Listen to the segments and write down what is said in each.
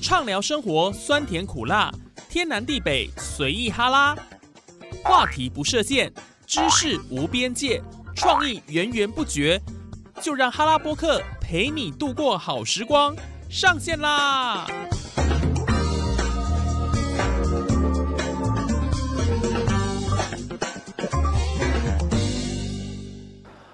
畅聊生活酸甜苦辣，天南地北随意哈拉，话题不设限，知识无边界，创意源源不绝，就让哈拉播客陪你度过好时光，上线啦！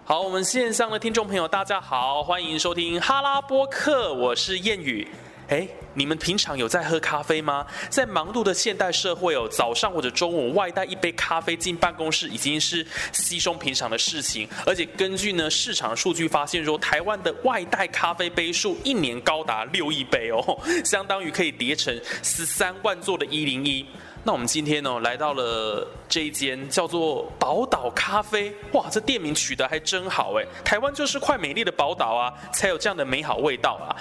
好，我们线上的听众朋友，大家好，欢迎收听哈拉播客，我是谚语。哎，你们平常有在喝咖啡吗？在忙碌的现代社会哦，早上或者中午外带一杯咖啡进办公室，已经是稀松平常的事情。而且根据呢市场数据发现说，台湾的外带咖啡杯数一年高达六亿杯哦，相当于可以叠成十三万座的一零一。那我们今天呢，来到了这一间叫做宝岛咖啡，哇，这店名取得还真好哎！台湾就是块美丽的宝岛啊，才有这样的美好味道啊。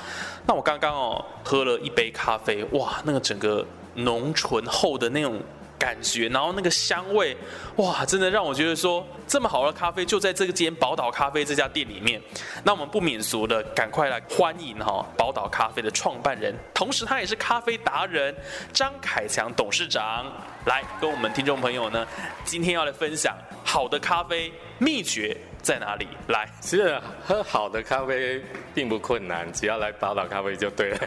那我刚刚哦喝了一杯咖啡，哇，那个整个浓醇厚的那种。感觉，然后那个香味，哇，真的让我觉得说，这么好的咖啡就在这个间宝岛咖啡这家店里面。那我们不免俗的，赶快来欢迎哈宝岛咖啡的创办人，同时他也是咖啡达人张凯强董事长，来跟我们听众朋友呢，今天要来分享好的咖啡秘诀。在哪里？来，其实喝好的咖啡并不困难，只要来宝岛咖啡就对了。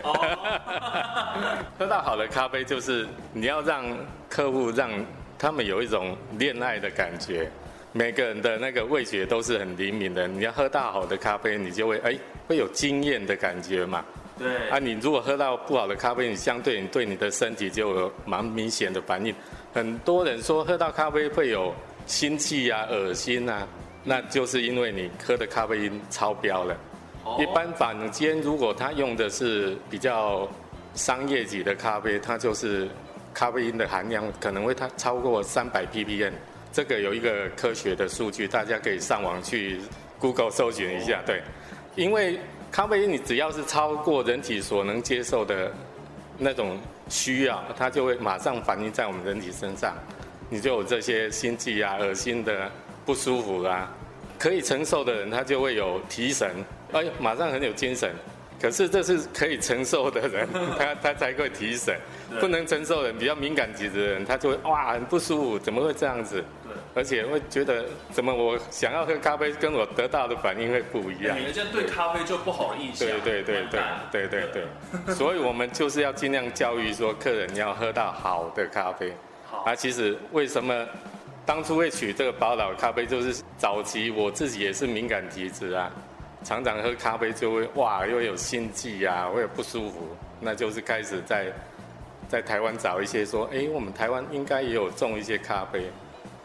喝到好的咖啡，就是你要让客户让他们有一种恋爱的感觉。每个人的那个味觉都是很灵敏的，你要喝到好的咖啡，你就会哎会有惊艳的感觉嘛。对。啊，你如果喝到不好的咖啡，你相对你对你的身体就有蛮明显的反应。很多人说喝到咖啡会有心悸啊、恶心啊。那就是因为你喝的咖啡因超标了。一般坊间如果他用的是比较商业级的咖啡，它就是咖啡因的含量可能会它超过三百 ppm。这个有一个科学的数据，大家可以上网去 Google 搜寻一下。对，因为咖啡因你只要是超过人体所能接受的那种需要，它就会马上反映在我们人体身上，你就有这些心悸啊、恶心的。不舒服啦，可以承受的人他就会有提神，哎，马上很有精神。可是这是可以承受的人，他他才会提神。不能承受人，比较敏感体质的人，他就会哇很不舒服，怎么会这样子？而且会觉得怎么我想要喝咖啡，跟我得到的反应会不一样。人家对咖啡就不好的印象。对对对对对对对。所以我们就是要尽量教育说，客人要喝到好的咖啡。好。啊，其实为什么？当初会取这个宝岛咖啡，就是早期我自己也是敏感体质啊，常常喝咖啡就会哇，又有心悸啊，会有不舒服，那就是开始在在台湾找一些说，哎，我们台湾应该也有种一些咖啡，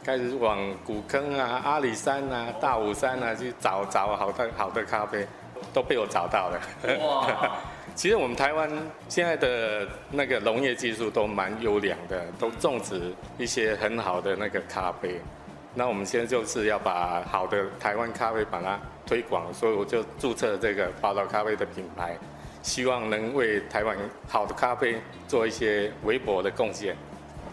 开始往古坑啊、阿里山啊、大武山啊去找找好的好的咖啡，都被我找到了。哇！其实我们台湾现在的那个农业技术都蛮优良的，都种植一些很好的那个咖啡。那我们现在就是要把好的台湾咖啡把它推广，所以我就注册这个宝岛咖啡的品牌，希望能为台湾好的咖啡做一些微薄的贡献。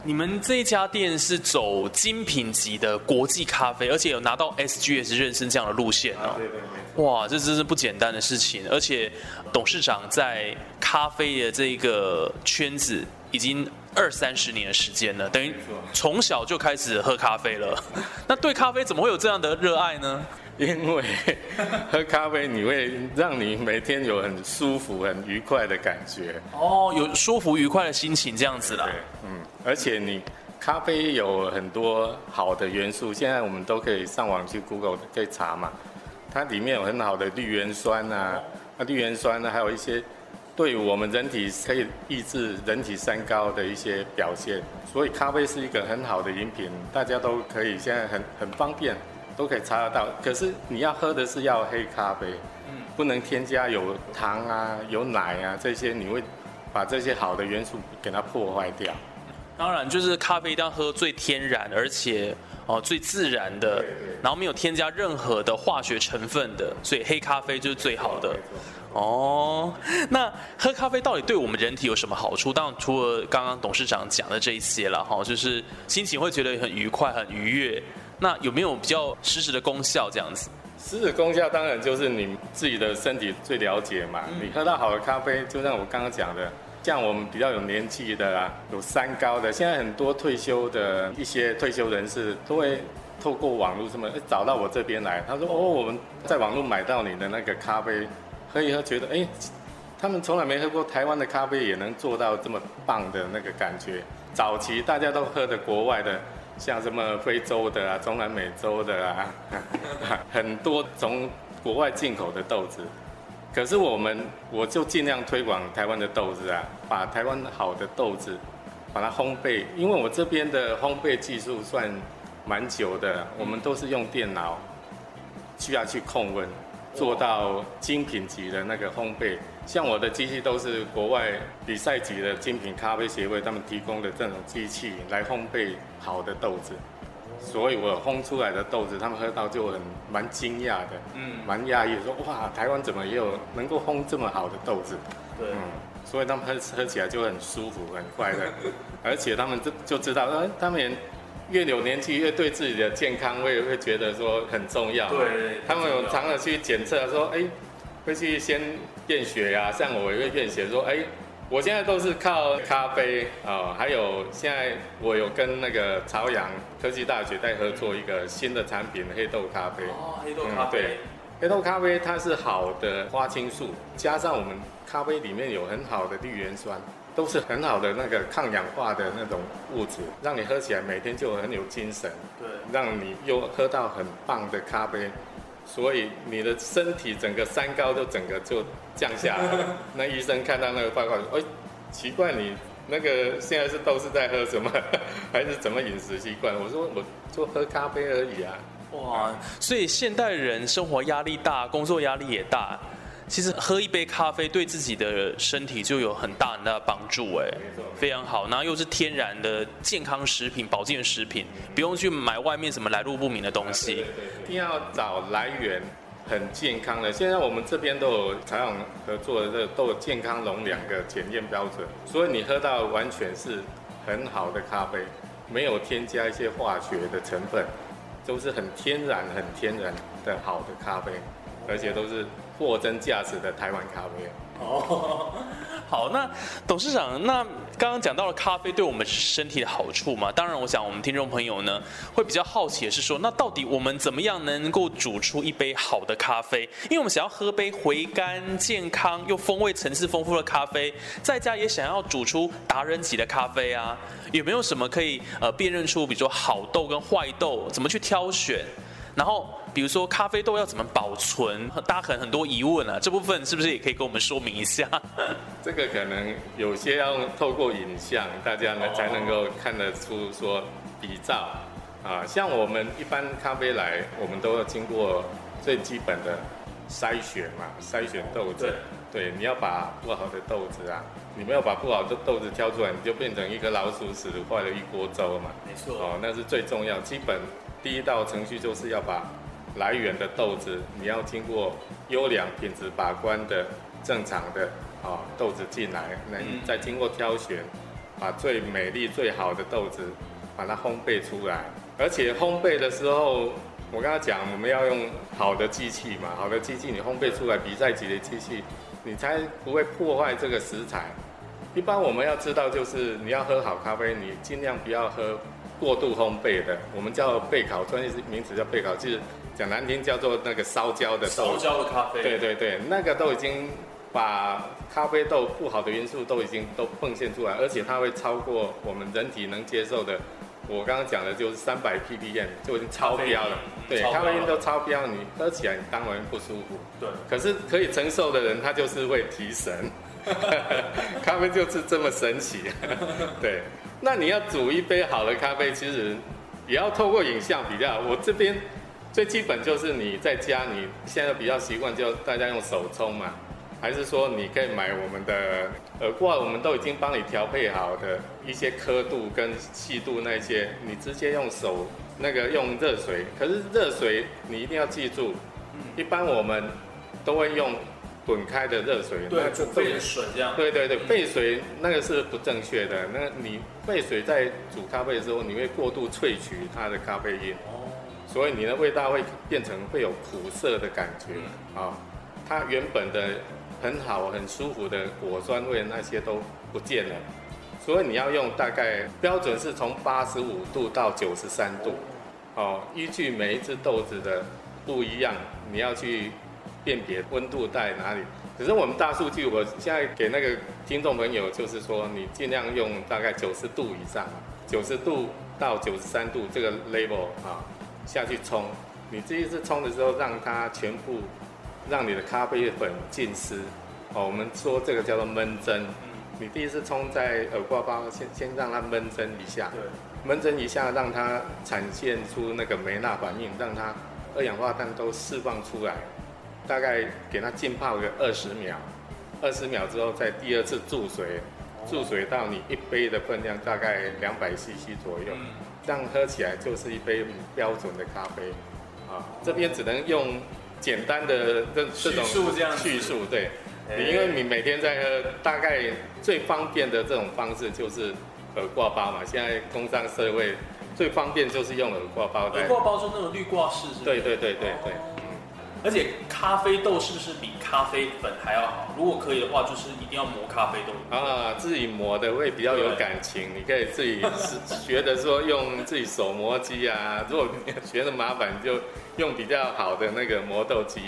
你们这一家店是走精品级的国际咖啡，而且有拿到 SGS 认证这样的路线哦。对对对。哇，这真是不简单的事情。而且董事长在咖啡的这个圈子已经二三十年的时间了，等于从小就开始喝咖啡了。那对咖啡怎么会有这样的热爱呢？因为喝咖啡你会让你每天有很舒服、很愉快的感觉。哦，有舒服愉快的心情这样子啦。对，嗯。而且你咖啡有很多好的元素，现在我们都可以上网去 Google 可以查嘛。它里面有很好的绿原酸啊，那绿原酸呢，还有一些对我们人体可以抑制人体三高的一些表现。所以咖啡是一个很好的饮品，大家都可以现在很很方便，都可以查得到。可是你要喝的是要黑咖啡，嗯不能添加有糖啊、有奶啊这些，你会把这些好的元素给它破坏掉。当然，就是咖啡一定要喝最天然，而且哦最自然的，然后没有添加任何的化学成分的，所以黑咖啡就是最好的。哦，那喝咖啡到底对我们人体有什么好处？当然除了刚刚董事长讲的这一些了哈，就是心情会觉得很愉快、很愉悦。那有没有比较实质的功效这样子？实质功效当然就是你自己的身体最了解嘛。你喝到好的咖啡，就像我刚刚讲的。像我们比较有年纪的啊，有三高的，现在很多退休的一些退休人士都会透过网络什么找到我这边来，他说哦，我们在网络买到你的那个咖啡，喝一喝觉得哎。他们从来没喝过台湾的咖啡，也能做到这么棒的那个感觉。早期大家都喝的国外的，像什么非洲的啊、中南美洲的啊，很多从国外进口的豆子。可是我们，我就尽量推广台湾的豆子啊，把台湾好的豆子，把它烘焙。因为我这边的烘焙技术算蛮久的，我们都是用电脑需要去控温，做到精品级的那个烘焙。像我的机器都是国外比赛级的精品咖啡协会他们提供的这种机器来烘焙好的豆子，所以我烘出来的豆子他们喝到就很蛮惊讶的，嗯，蛮讶异，说哇，台湾怎么也有能够烘这么好的豆子？对，嗯，所以他们喝喝起来就很舒服、很快乐，而且他们就就知道，呃，他们越有年纪越对自己的健康会会觉得说很重要，对，他们有常常去检测说，哎。会去先验血呀，像我一个验血说，哎，我现在都是靠咖啡啊，还有现在我有跟那个朝阳科技大学在合作一个新的产品黑豆咖啡。哦，黑豆咖啡。对，黑豆咖啡它是好的花青素，加上我们咖啡里面有很好的绿原酸，都是很好的那个抗氧化的那种物质，让你喝起来每天就很有精神。对，让你又喝到很棒的咖啡。所以你的身体整个三高就整个就降下来。那医生看到那个报告，哎，奇怪，你那个现在是都是在喝什么，还是怎么饮食习惯？我说我就喝咖啡而已啊。哇，所以现代人生活压力大，工作压力也大。其实喝一杯咖啡对自己的身体就有很大很大的帮助，哎，非常好。然后又是天然的健康食品、保健食品，不用去买外面什么来路不明的东西。一定要找来源很健康的。现在我们这边都有采访合作的，都有健康龙两个检验标准，所以你喝到完全是很好的咖啡，没有添加一些化学的成分，都是很天然、很天然的好的咖啡，而且都是。货真价实的台湾咖啡哦，好，那董事长，那刚刚讲到了咖啡对我们身体的好处嘛？当然，我想我们听众朋友呢会比较好奇的是说，那到底我们怎么样能够煮出一杯好的咖啡？因为我们想要喝杯回甘、健康又风味层次丰富的咖啡，在家也想要煮出达人级的咖啡啊，有没有什么可以呃辨认出，比如说好豆跟坏豆，怎么去挑选？然后，比如说咖啡豆要怎么保存，大家可能很多疑问啊，这部分是不是也可以跟我们说明一下？这个可能有些要透过影像，大家呢才能够看得出说比照啊。像我们一般咖啡来，我们都要经过最基本的筛选嘛，筛选豆子。对，你要把不好的豆子啊，你没有把不好的豆子挑出来，你就变成一个老鼠屎，坏了一锅粥嘛。没错。哦，那是最重要，基本。第一道程序就是要把来源的豆子，你要经过优良品质把关的正常的啊豆子进来，那再经过挑选，把最美丽最好的豆子把它烘焙出来。而且烘焙的时候，我刚刚讲我们要用好的机器嘛，好的机器你烘焙出来比赛级的机器，你才不会破坏这个食材。一般我们要知道就是你要喝好咖啡，你尽量不要喝。过度烘焙的，我们叫焙烤，专业名词叫焙烤，就是讲难听叫做那个烧焦的豆。烧焦的咖啡。对对对，那个都已经把咖啡豆不好的因素都已经都奉献出来，而且它会超过我们人体能接受的。我刚刚讲的就是三百 ppm 就已经超标了。对，咖啡因都超标，你喝起来你当然不舒服。对。可是可以承受的人，他就是会提神。咖啡就是这么神奇。对。那你要煮一杯好的咖啡，其实也要透过影像比较。我这边最基本就是你在家，你现在比较习惯就大家用手冲嘛，还是说你可以买我们的耳挂，我们都已经帮你调配好的一些刻度跟细度那些，你直接用手那个用热水。可是热水你一定要记住，一般我们都会用。滚开的热水，对，就沸水这样。对对对，沸水那个是不正确的。那你沸水在煮咖啡的时候，你会过度萃取它的咖啡因，哦，所以你的味道会变成会有苦涩的感觉啊。它原本的很好、很舒服的果酸味那些都不见了。所以你要用大概标准是从八十五度到九十三度，哦，依据每一只豆子的不一样，你要去辨别温度在哪里。可是我们大数据，我现在给那个听众朋友就是说，你尽量用大概九十度以上，九十度到九十三度这个 level 啊下去冲。你第一次冲的时候，让它全部让你的咖啡粉浸湿。哦，我们说这个叫做闷蒸。你第一次冲在耳挂包，先先让它闷蒸一下。对。闷蒸一下，让它产现出那个梅纳反应，让它二氧化碳都释放出来。大概给它浸泡个二十秒，二十秒之后再第二次注水，注水到你一杯的分量大概两百 CC 左右，这样喝起来就是一杯标准的咖啡。啊，这边只能用简单的这这种叙述，对，你因为你每天在喝，大概最方便的这种方式就是耳挂包嘛。现在工商社会最方便就是用耳挂包。耳挂包是那种滤挂式，对对对对对。而且咖啡豆是不是比咖啡粉还要好？如果可以的话，就是一定要磨咖啡豆啊，自己磨的会比较有感情。你可以自己学的说用自己手磨机啊，如果学的麻烦就用比较好的那个磨豆机。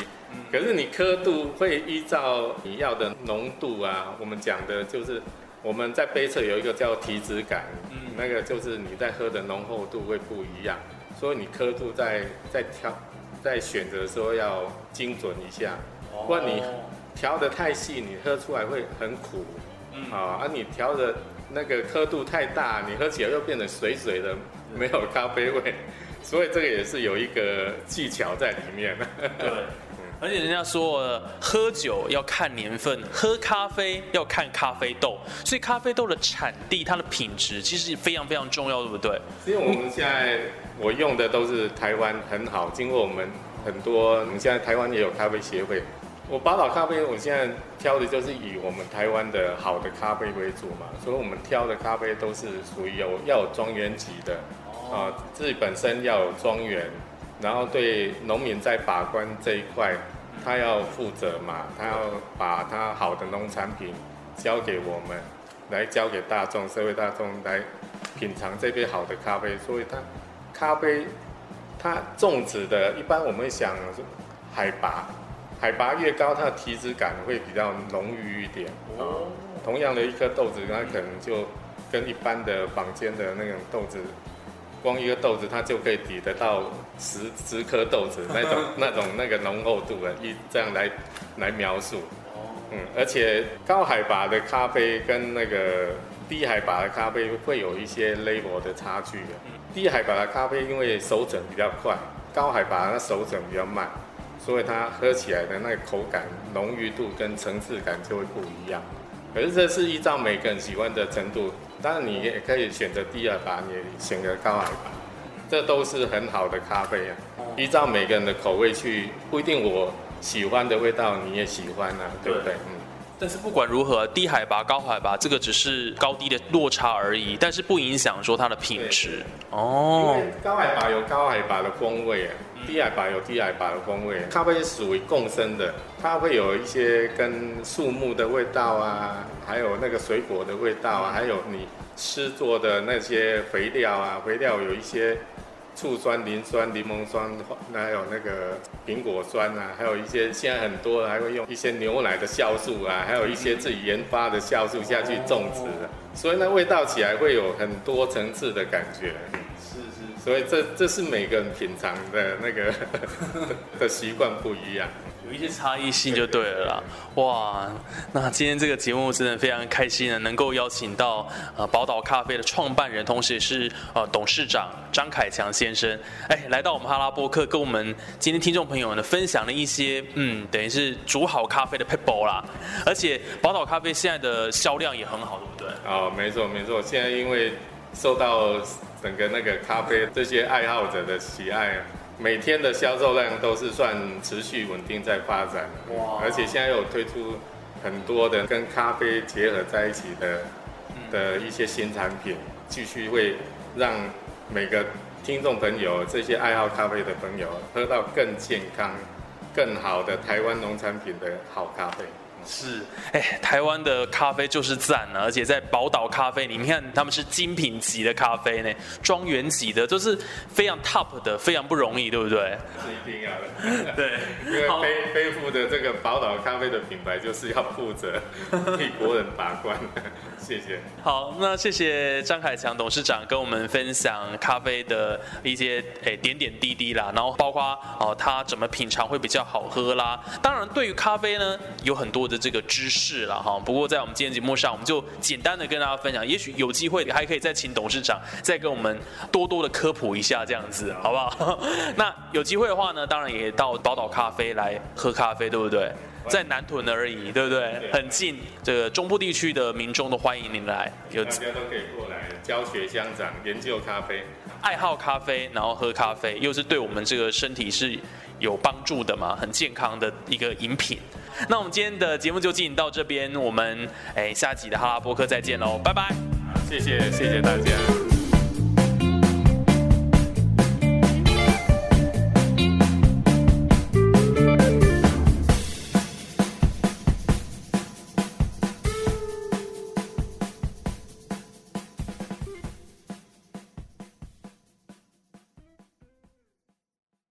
可是你刻度会依照你要的浓度啊，我们讲的就是我们在杯测有一个叫体脂感，那个就是你在喝的浓厚度会不一样，所以你刻度在在挑。在选择的时候要精准一下，不然你调的太细，你喝出来会很苦。啊，而你调的那个刻度太大，你喝起来又变得水水的，没有咖啡味。所以这个也是有一个技巧在里面。对。而且人家说，喝酒要看年份，喝咖啡要看咖啡豆，所以咖啡豆的产地、它的品质其实非常非常重要，对不对？因为我们现在我用的都是台湾很好，经过我们很多，我们现在台湾也有咖啡协会。我宝岛咖啡，我现在挑的就是以我们台湾的好的咖啡为主嘛，所以我们挑的咖啡都是属于有要有庄园级的，啊，自己本身要有庄园。然后对农民在把关这一块，他要负责嘛，他要把他好的农产品交给我们，来交给大众社会大众来品尝这杯好的咖啡。所以它咖啡它种植的，一般我们会想海拔，海拔越高，它的体脂感会比较浓郁一点哦。同样的一颗豆子，它可能就跟一般的坊间的那种豆子。光一个豆子，它就可以抵得到十十颗豆子那种 那种那个浓厚度的，一这样来来描述。嗯，而且高海拔的咖啡跟那个低海拔的咖啡会有一些 level 的差距的。低海拔的咖啡因为熟整比较快，高海拔它熟整比较慢，所以它喝起来的那个口感浓郁度跟层次感就会不一样。可是这是依照每个人喜欢的程度。当然，你也可以选择低海拔，你选择高海拔，这都是很好的咖啡啊。依照每个人的口味去，不一定我喜欢的味道你也喜欢啊，对不对？嗯。但是不管如何，低海拔、高海拔，这个只是高低的落差而已，但是不影响说它的品质。哦。因为高海拔有高海拔的风味啊。低海拔有低海拔的风味，咖啡属于共生的，它会有一些跟树木的味道啊，还有那个水果的味道啊，还有你吃做的那些肥料啊，肥料有一些醋酸、磷酸、柠檬酸，还有那个苹果酸啊，还有一些现在很多还会用一些牛奶的酵素啊，还有一些自己研发的酵素下去种植，所以那味道起来会有很多层次的感觉。是是所以这这是每个人品尝的那个 的习惯不一样，有一些差异性就对了啦。哇，那今天这个节目真的非常开心呢，能够邀请到呃宝岛咖啡的创办人，同时也是呃董事长张凯强先生，哎，来到我们哈拉波克，跟我们今天听众朋友呢分享了一些嗯，等于是煮好咖啡的 p e p l e 啦。而且宝岛咖啡现在的销量也很好，对不对？哦，没错没错，现在因为受到整个那个咖啡这些爱好者的喜爱，每天的销售量都是算持续稳定在发展。哇！而且现在又推出很多的跟咖啡结合在一起的的一些新产品，继续会让每个听众朋友这些爱好咖啡的朋友喝到更健康、更好的台湾农产品的好咖啡。是，哎，台湾的咖啡就是赞啊，而且在宝岛咖啡，你看他们是精品级的咖啡呢，庄园级的，都是非常 top 的，非常不容易，对不对？是一定要的。对，因为背背负的这个宝岛咖啡的品牌，就是要负责替国人把关。谢谢。好，那谢谢张凯强董事长跟我们分享咖啡的一些诶点点滴滴啦，然后包括哦他怎么品尝会比较好喝啦。当然，对于咖啡呢，有很多的这个知识了哈。不过在我们今天节目上，我们就简单的跟大家分享，也许有机会还可以再请董事长再跟我们多多的科普一下，这样子好不好？那有机会的话呢，当然也到宝岛咖啡来喝咖啡，对不对？在南屯而已，对不对？很近，这个中部地区的民众都欢迎您来，有大家都可以过来教学相长，研究咖啡，爱好咖啡，然后喝咖啡，又是对我们这个身体是有帮助的嘛，很健康的一个饮品。那我们今天的节目就进行到这边，我们哎下集的哈拉波克再见喽，拜拜，谢谢谢谢大家。